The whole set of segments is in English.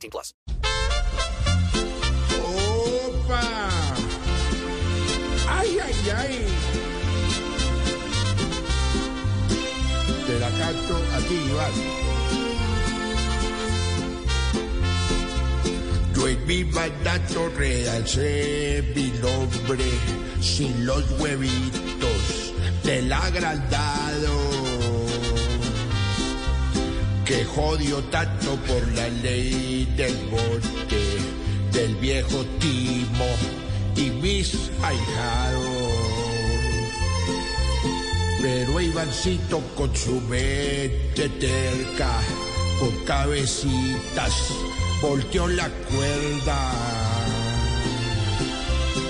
18 plus. ¡Opa! ¡Ay, ay, ay! Te la canto a ti, Iván. Yo en mi mandato realcé mi nombre sin los huevitos del agrandado que jodió tanto por la ley del monte del viejo Timo y mis ahijados. Pero Ivancito con su mente terca, con cabecitas, volteó la cuerda.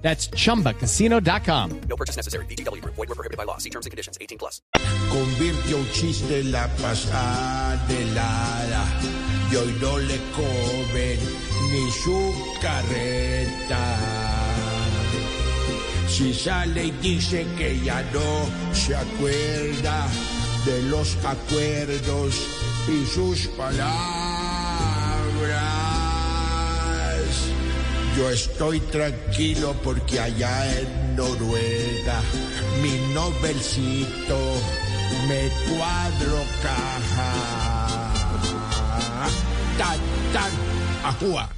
That's chumbacasino.com. No purchase necessary. BGW. Void were prohibited by law. See terms and conditions. 18 plus. Convirtió un chiste en la pasada helada y hoy no le comen ni su carreta. Si sale y dice que ya no se acuerda de los acuerdos y sus palabras. Yo estoy tranquilo porque allá en Noruega mi Nobelcito me cuadro caja. Tan, tan, ajúa.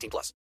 18 plus.